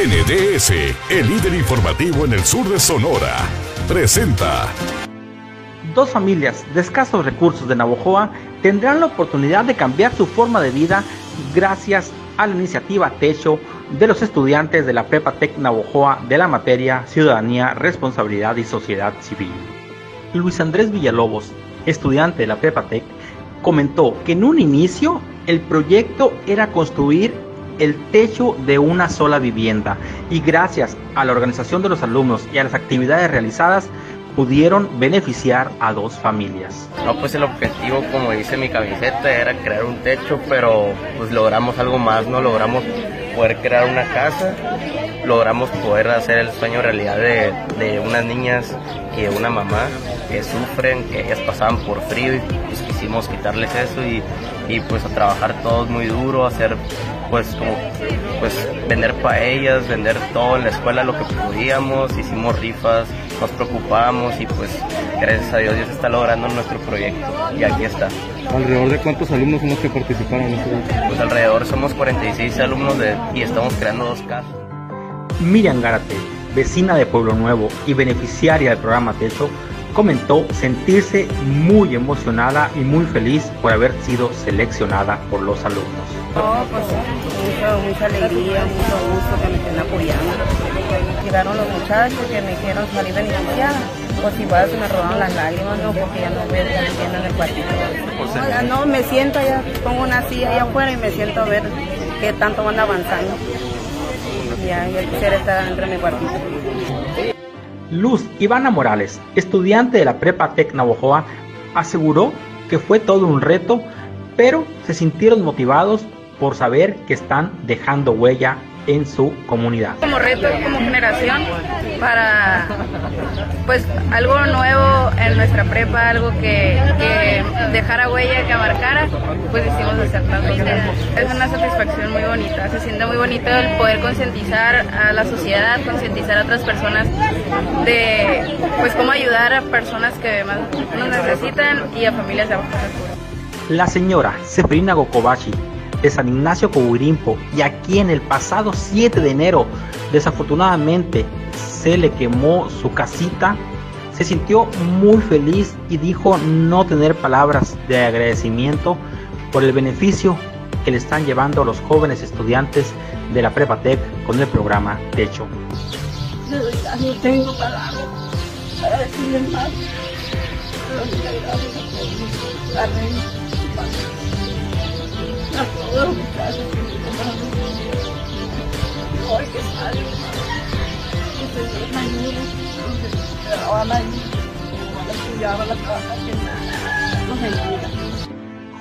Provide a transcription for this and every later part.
NDS, el líder informativo en el sur de Sonora, presenta. Dos familias de escasos recursos de Navojoa tendrán la oportunidad de cambiar su forma de vida gracias a la iniciativa Techo de los estudiantes de la Prepa Tec Navojoa de la materia Ciudadanía, Responsabilidad y Sociedad Civil. Luis Andrés Villalobos, estudiante de la Prepa Tec, comentó que en un inicio el proyecto era construir el techo de una sola vivienda y gracias a la organización de los alumnos y a las actividades realizadas pudieron beneficiar a dos familias. No, pues el objetivo, como dice mi camiseta, era crear un techo, pero pues logramos algo más, ¿no? Logramos poder crear una casa, logramos poder hacer el sueño realidad de, de unas niñas y de una mamá que sufren, que ellas pasaban por frío y pues quisimos quitarles eso y, y pues a trabajar todos muy duro, hacer pues como pues vender paellas, vender todo en la escuela lo que podíamos, hicimos rifas, nos preocupamos y pues gracias a Dios Dios está logrando nuestro proyecto y aquí está. ¿Alrededor de cuántos alumnos somos que participaron en este Pues alrededor somos 46 alumnos de, y estamos creando dos casas. Miriam Gárate, vecina de Pueblo Nuevo y beneficiaria del programa Techo, comentó sentirse muy emocionada y muy feliz por haber sido seleccionada por los alumnos. No, pues mucha, alegría, mucho gusto que me estén apoyando. Llegaron los muchachos que me dijeron salir beneficiada. Pues igual se me robaron las lágrimas, no, porque ya no veo viendo en el cuartito. No, me siento allá, pongo una silla allá afuera y me siento a ver qué tanto van avanzando. Ya, ya quisiera estar dentro de mi cuartito. Luz Ivana Morales, estudiante de la Prepa Tec Navojoa, aseguró que fue todo un reto, pero se sintieron motivados por saber que están dejando huella en su comunidad. Como reto, como generación, para pues algo nuevo en nuestra prepa, algo que, que dejara huella, que abarcara, pues decidimos hacerlo. Es una satisfacción muy bonita, se siente muy bonito el poder concientizar a la sociedad, concientizar a otras personas de pues cómo ayudar a personas que más nos necesitan y a familias de bajos recursos. La señora Seferina Gokobashi de San Ignacio Coburimpo y aquí en el pasado 7 de enero desafortunadamente se le quemó su casita, se sintió muy feliz y dijo no tener palabras de agradecimiento por el beneficio que le están llevando los jóvenes estudiantes de la Prepatec con el programa Techo. No tengo palabras para decirle más.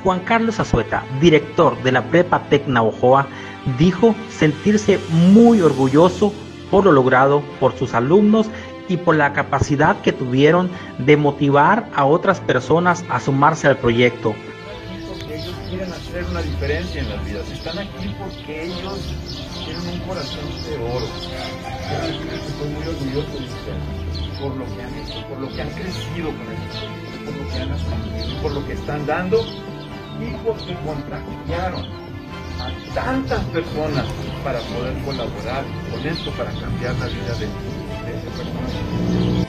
Juan Carlos Azueta, director de la Prepa Tecna Ojoa, dijo sentirse muy orgulloso por lo logrado por sus alumnos y por la capacidad que tuvieron de motivar a otras personas a sumarse al proyecto hacer una diferencia en las vidas. Están aquí porque ellos tienen un corazón de oro. estoy muy orgulloso de ustedes por lo que han hecho, por lo que han crecido con esto, por lo que han aprendido, por lo que están dando y porque contagiaron a tantas personas para poder colaborar con esto, para cambiar la vida de, de personas.